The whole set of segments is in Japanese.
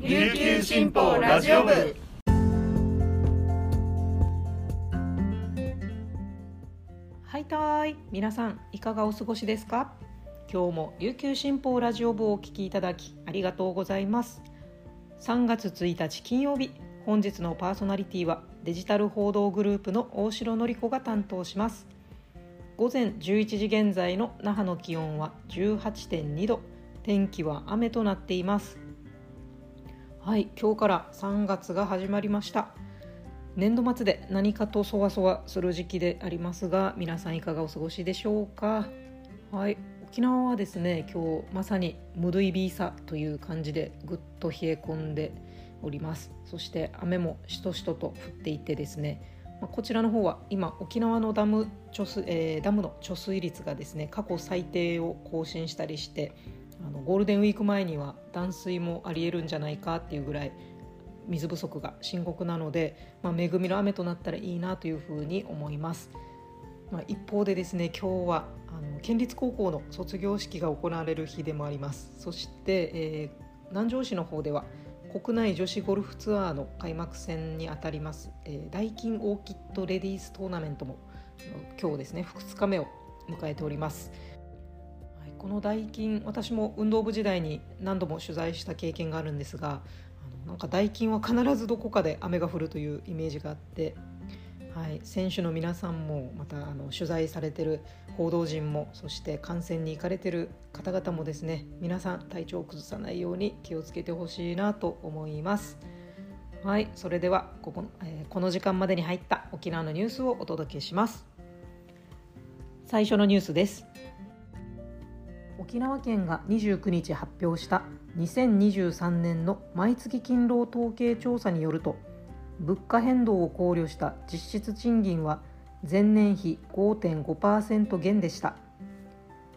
琉球新報ラジオ部。はいたい。皆さんいかがお過ごしですか？今日も琉球新報ラジオ部をお聞きいただきありがとうございます。3月1日金曜日本日のパーソナリティはデジタル報道グループの大城典子が担当します。午前11時現在の那覇の気温は18.2度。天気は雨となっています。はい今日から3月が始まりました。年度末で何かとそわそわする時期でありますが皆さんいかがお過ごしでしょうか？はい沖縄はですね今日まさにムドイビーサという感じでぐっと冷え込んでおります。そして雨もしとしとと降っていてですねこちらの方は今沖縄のダム貯水、えー、ダムの貯水率がですね過去最低を更新したりしてあのゴールデンウィーク前には断水もありえるんじゃないかっていうぐらい水不足が深刻なので、まあ、恵みの雨となったらいいなというふうに思います。まあ、一方でですね今日はあの県立高校の卒業式が行われる日でもありますそして、えー、南城市の方では国内女子ゴルフツアーの開幕戦にあたります、えー、ダイキンオーキッドレディーストーナメントも今日ですね2日目を迎えております、このダイキン私も運動部時代に何度も取材した経験があるんですがあのなんかダイキンは必ずどこかで雨が降るというイメージがあってはい、選手の皆さんもまたあの取材されてる報道陣もそして観戦に行かれてる方々もですね皆さん体調を崩さないように気をつけてほしいなと思います。はいそれではここ,、えー、この時間までに入った沖縄のニュースをお届けします。最初のニュースです。沖縄県が29日発表した2023年の毎月勤労統計調査によると物価変動を考慮した実質賃金は前年比5.5%減でした。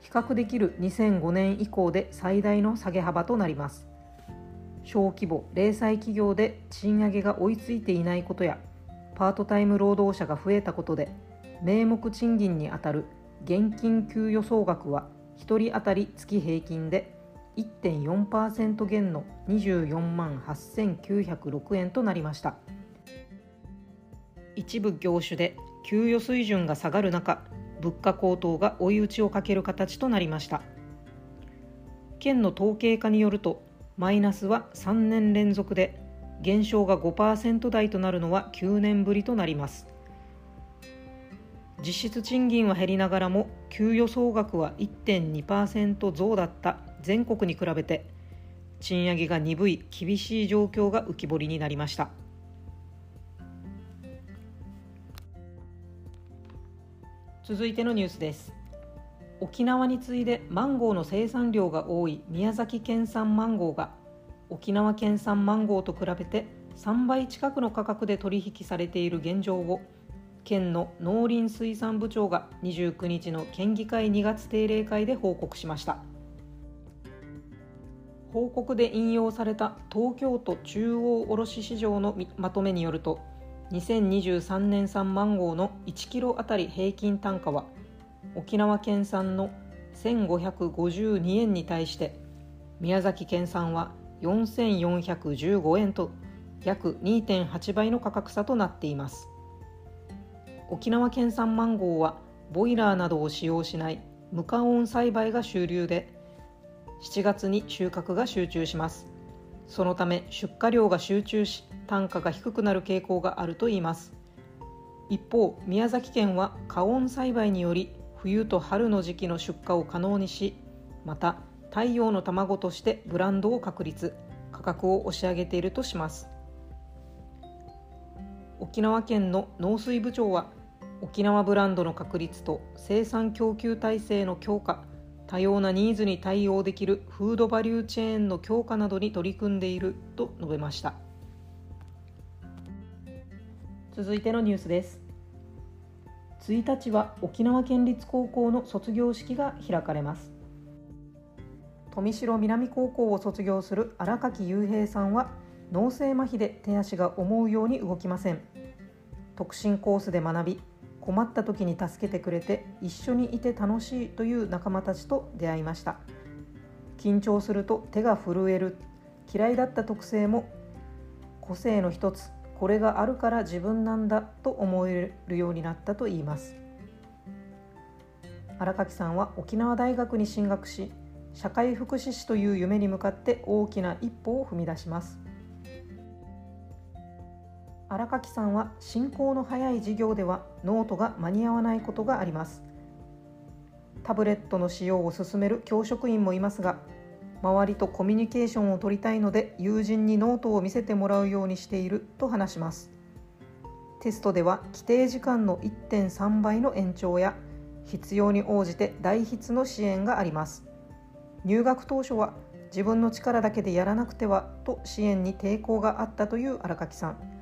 比較できる2005年以降で最大の下げ幅となります。小規模零細企業で賃上げが追いついていないことやパートタイム労働者が増えたことで名目賃金にあたる現金給与総額は1人当たり月平均で1.4%減の24万8906円となりました。一部業種で給与水準が下がる中物価高騰が追い打ちをかける形となりました県の統計課によるとマイナスは3年連続で減少が5%台となるのは9年ぶりとなります実質賃金は減りながらも給与総額は1.2%増だった全国に比べて賃上げが鈍い厳しい状況が浮き彫りになりました。続いてのニュースです沖縄に次いでマンゴーの生産量が多い宮崎県産マンゴーが沖縄県産マンゴーと比べて3倍近くの価格で取引されている現状を県の農林水産部長が29日の県議会2月定例会で報告しました。報告で引用された東京都中央卸市場のまとめによると2023年産マンゴーの1キロあたり平均単価は沖縄県産の1552円に対して宮崎県産は4415円と約2.8倍の価格差となっています。沖縄県産マンゴーはボイラーなどを使用しない無加温栽培が主流で7月に収穫が集中します。そのため出荷量が集中し単価が低くなる傾向があるといいます。一方宮崎県は加温栽培により冬と春の時期の出荷を可能にしまた太陽の卵としてブランドを確立価格を押し上げているとします。沖縄県の農水部長は沖縄ブランドの確立と生産供給体制の強化多様なニーズに対応できるフードバリューチェーンの強化などに取り組んでいると述べました。続いてのニュースです。1日は沖縄県立高校の卒業式が開かれます。富城南高校を卒業する荒垣雄平さんは脳性麻痺で手足が思うように動きません。特進コースで学び困った時に助けてくれて一緒にいて楽しいという仲間たちと出会いました。緊張すると手が震える。嫌いだった特性も個性の一つこれがあるから自分なんだと思えるようになったといいます。荒垣さんは沖縄大学に進学し社会福祉士という夢に向かって大きな一歩を踏み出します。荒垣さんは進行の早い授業ではノートが間に合わないことがありますタブレットの使用を勧める教職員もいますが周りとコミュニケーションを取りたいので友人にノートを見せてもらうようにしていると話しますテストでは規定時間の1.3倍の延長や必要に応じて代筆の支援があります入学当初は自分の力だけでやらなくてはと支援に抵抗があったという荒垣さん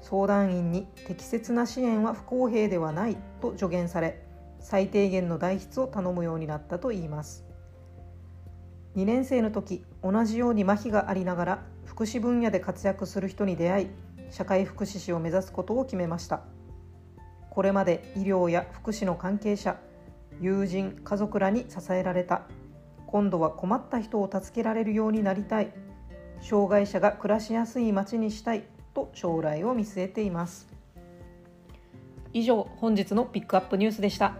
相談員に適切な支援は不公平ではないと助言され最低限の代筆を頼むようになったといいます。2年生の時同じように麻痺がありながら福祉分野で活躍する人に出会い社会福祉士を目指すことを決めました。これまで医療や福祉の関係者友人家族らに支えられた。今度は困った人を助けられるようになりたい。障害者が暮らしやすい街にしたい。と将来を見据えています。以上本日のピックアップニュースでした。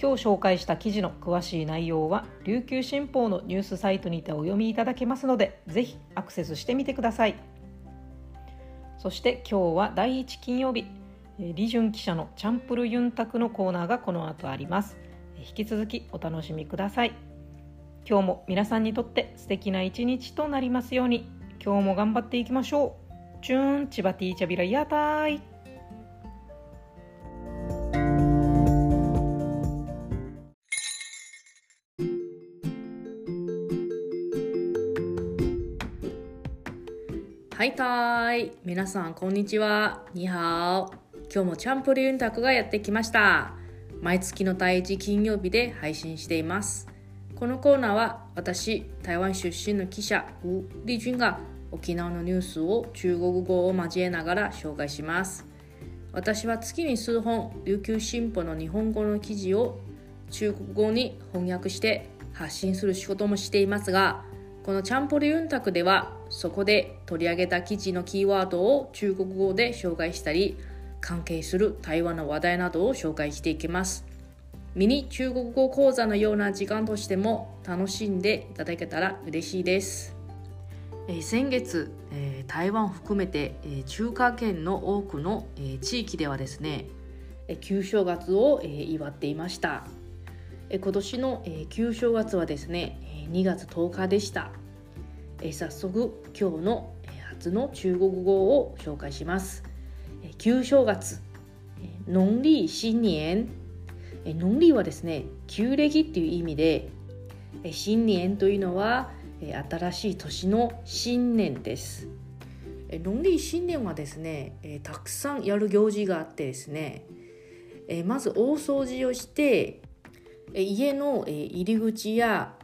今日紹介した記事の詳しい内容は琉球新報のニュースサイトにてお読みいただけますのでぜひアクセスしてみてください。そして今日は第1金曜日李順記者のチャンプルユンタクのコーナーがこの後あります。引き続きお楽しみください。今日も皆さんにとって素敵な一日となりますように今日も頑張っていきましょう。チューンチバティチャビラヤタイ。はいたーい皆さんこんにちは。にはお。今日もチャンプルユンタクがやってきました。毎月の第一金曜日で配信しています。このコーナーは私台湾出身の記者ウ・リジュンが沖縄のニュースを中国語を交えながら紹介します。私は月に数本琉球新報の日本語の記事を中国語に翻訳して発信する仕事もしていますがこのチャンポルユンタクではそこで取り上げた記事のキーワードを中国語で紹介したり関係する台湾の話題などを紹介していきます。ミニ中国語講座のような時間としても楽しんでいただけたら嬉しいです。え、先月、え、台湾含めて、え、中華圏の多くの、え、地域ではですね、え、旧正月を、え、祝っていました、え、今年の、え、旧正月はですね2月10日でした、え早速今日の初の中国語を紹介します。旧正月農曆新年。農曆はですね旧暦っていう意味で新年というのは新しい年の新年です農曆新年はですねたくさんやる行事があってですねまず大掃除をして家の入り口や、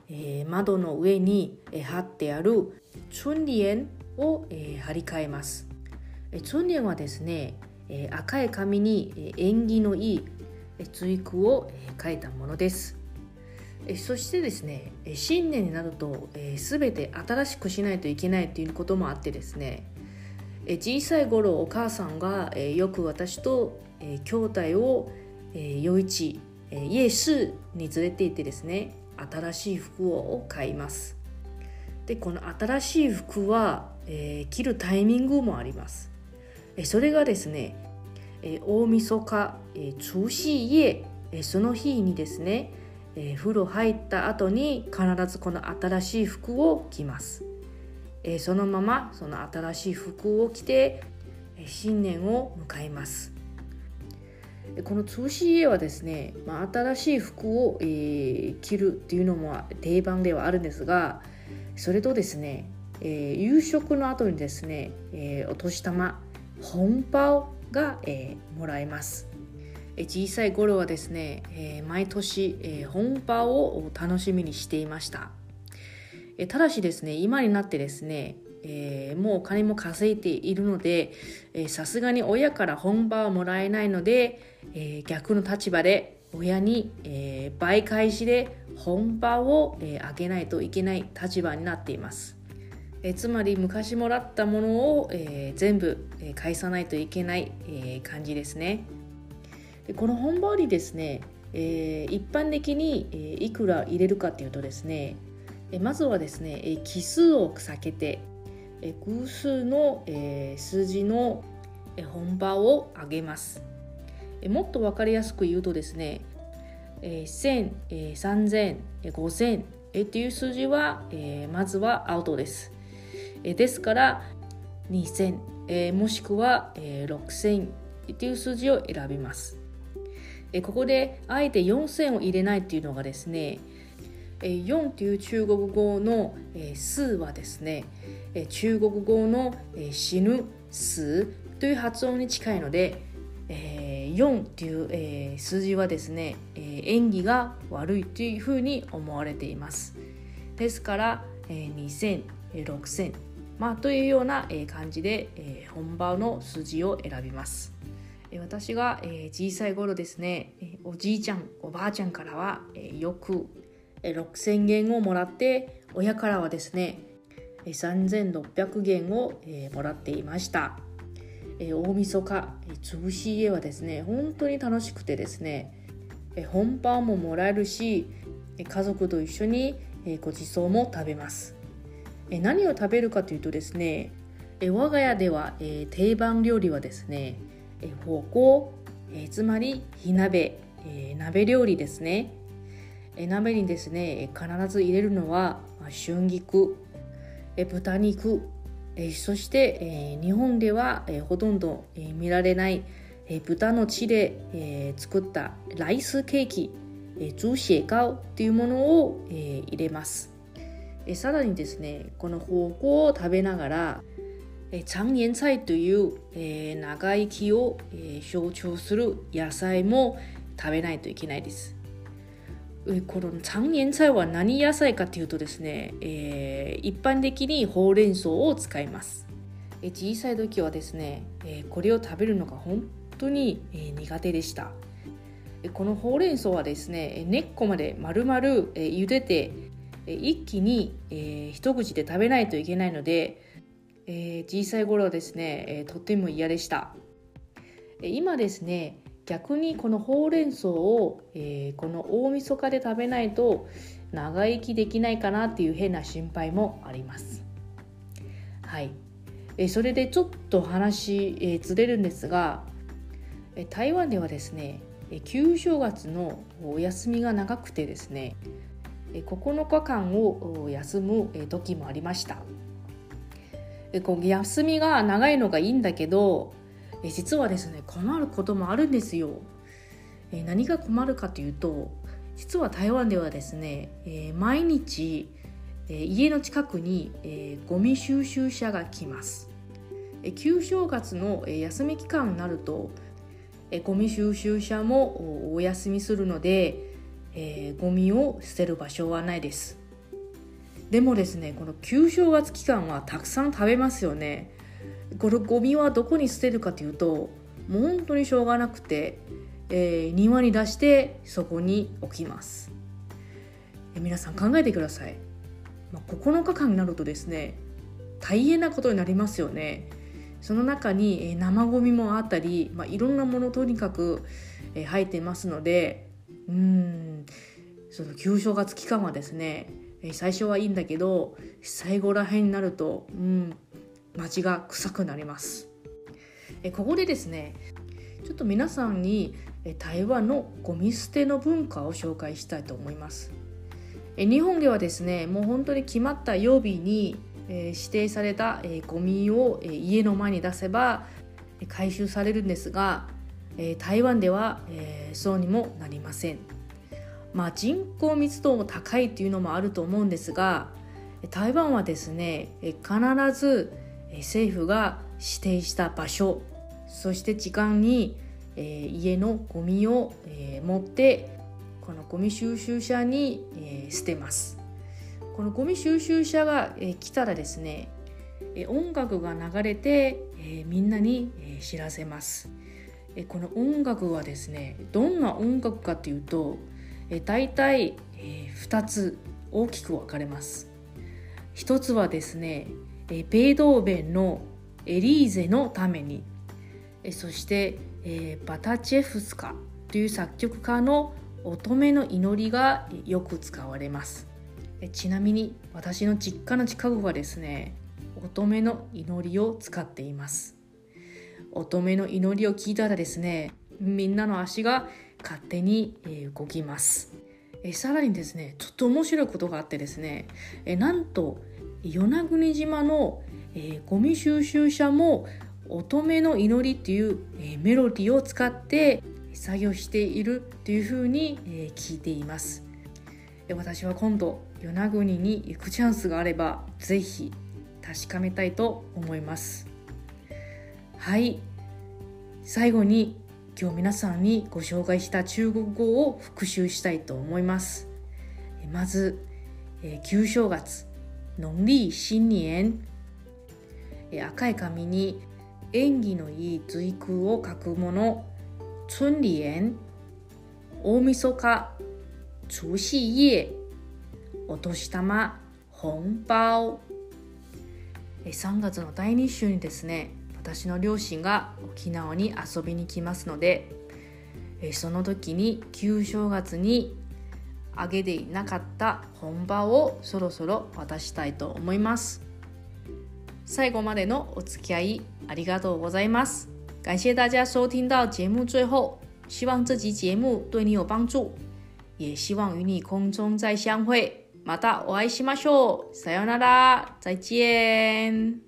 窓の上に、貼ってある春联を、えー、貼り替えます。春聯はですね、赤い紙に、縁起のいい、追句を、書いたものです。え、そしてですね、新年になると、えー、全て新しくしないといけないということもあってですね、え、小さい頃お母さんが、え、よく私と、え、兄弟を、えー、夜市、えー、夜市に連れて行ってですね新しい服を買います。でこの新しい服は、え、着るタイミングもあります。えそれがですね、え、大晦日、えー、除夕夜、え、その日にですね、えー、風呂入った後に必ずこの新しい服を着ます、えー、そのままその新しい服を着て、え、新年を迎えます。この 2CA はですね、まあ、新しい服を、えー、着るっていうのも定番ではあるんですがそれとですね、えー、夕食の後にですね、えー、お年玉本包が、えー、もらえます、小さい頃はですね、え、毎年、え、本包を楽しみにしていました、え、ただしですね今になってですねえー、もうお金も稼いでいるのでさすがに親から本場はもらえないので、えー、逆の立場で親に、えー、倍返しで本場を、えー、あげないといけない立場になっています。えつまり昔もらったものを、えー、全部、え返さないといけない、え感じですね。でこの本場にですね、え一般的に、えいくら入れるかっていうとですねえまずはですね、え奇数を避けて、え偶数の、え数字の、本場を上げますえもっと分かりやすく言うとですね、え1000、え3000、5000っていう数字は、えまずはアウトですえですから2000、えもしくは、え6000っていう数字を選びます。えここであえて4線を入れないっていうのがですね、え4という中国語の、え数はですね、中国語の、死ぬ数という発音に近いので、え4という、数字はですね、演技が悪いというふうに思われています。ですから、2000、6000まあ、というような感じで、本場の数字を選びます。私が、え、小さい頃ですねおじいちゃんおばあちゃんからは、え、よく、え、6,000元をもらって親からはですね3600元を、え、もらっていました、え、大晦日、え、潰し家はですね本当に楽しくてですね、え、本番ももらえるし家族と一緒に、え、ごちそうも食べます。え何を食べるかというとですねえ我が家では、え定番料理はですねえ方向、えつまり火鍋、え鍋料理ですね。え鍋にですね必ず入れるのは春菊え豚肉えそして、え日本では、えほとんど、え見られない、え豚の血で、え作ったライスケーキ、え猪血糕というものを、え入れます。えさらにですねこの方向を食べながらえ長年菜という、えー、長生きを、えー、象徴する野菜も食べないといけないです。この長年菜は何野菜かというとですね、えー、一般的にほうれん草を使います。え小さい時はですね、えこれを食べるのが本当に、え苦手でした。このほうれん草はですね根っこまで丸々、え茹でて一気に、え、一口で食べないといけないので、えー、小さい頃はですね、えー、とても嫌でした。今ですね逆にこのほうれん草を、えー、この大晦日で食べないと長生きできないかなっていう変な心配もあります。はい、えそれでちょっと話、えずれるんですがえ台湾ではですねえ旧正月のお休みが長くてですねえ9日間を休む時もありました。でこう休みが長いのがいいんだけどえ実はですね困ることもあるんですよ。え何が困るかというと実は台湾ではですねえ毎日え家の近くにえゴミ収集車が来ます。旧正月のえ休み期間になるとえゴミ収集車もお休みするのでえー、ゴミを捨てる場所はないです。でもですねこの旧正月期間はたくさん食べますよね。このゴミはどこに捨てるかというともう本当にしょうがなくて、えー、庭に出してそこに置きます、えー、皆さん考えてください、まあ、9日間になるとですね大変なことになりますよね。その中に、えー、生ゴミもあったり、まあ、いろんなものとにかく、えー、入ってますのでうんその旧正月期間はですね最初はいいんだけど最後らへんになるとうん街が臭くなりますえここでですねちょっと皆さんに台湾のゴミ捨ての文化を紹介したいと思いますえ日本ではですねもう本当に決まった曜日にえ指定されたえゴミをえ家の前に出せば回収されるんですがえ台湾では、えそうにもなりません。まあ、人口密度も高いっていうのもあると思うんですが台湾はですね必ず政府が指定した場所そして時間に、え家のゴミを、え持ってこのゴミ収集車に、え捨てます。このゴミ収集車が、え来たらですね、え音楽が流れて、えみんなに、え知らせます。えこの音楽はですねどんな音楽かというとえ大体、え、2つ大きく分かれます。一つはですね、えベートーベンのエリーゼのためにえそして、えバタチェフスカという作曲家の乙女の祈りがよく使われます。えちなみに私の実家の近くはですね乙女の祈りを使っています。乙女の祈りを聞いたらですねみんなの足が勝手に動きます。えさらにですねちょっと面白いことがあってですねえなんと与那国島の、えー、ゴミ収集車も乙女の祈りっていう、えー、メロディーを使って作業しているというふうに、えー、聞いています。私は今度与那国に行くチャンスがあればぜひ確かめたいと思います。はい。最後に今日皆さんにご紹介した中国語を復習したいと思います。まず、え、旧正月農曆新年、え、赤い紙に縁起のいい随空を書くもの春联大晦日除夕夜お年玉本包3月の第2週にですね私の両親が沖縄に遊びに来ますのでその時に旧正月にあげていなかった本場をそろそろ渡したいと思います最後までのお付き合いありがとうございます感谢大家收听到节目最后希望这集节目对你有帮助也希望与你空中再相会またお会いしましょう。さようなら。再见。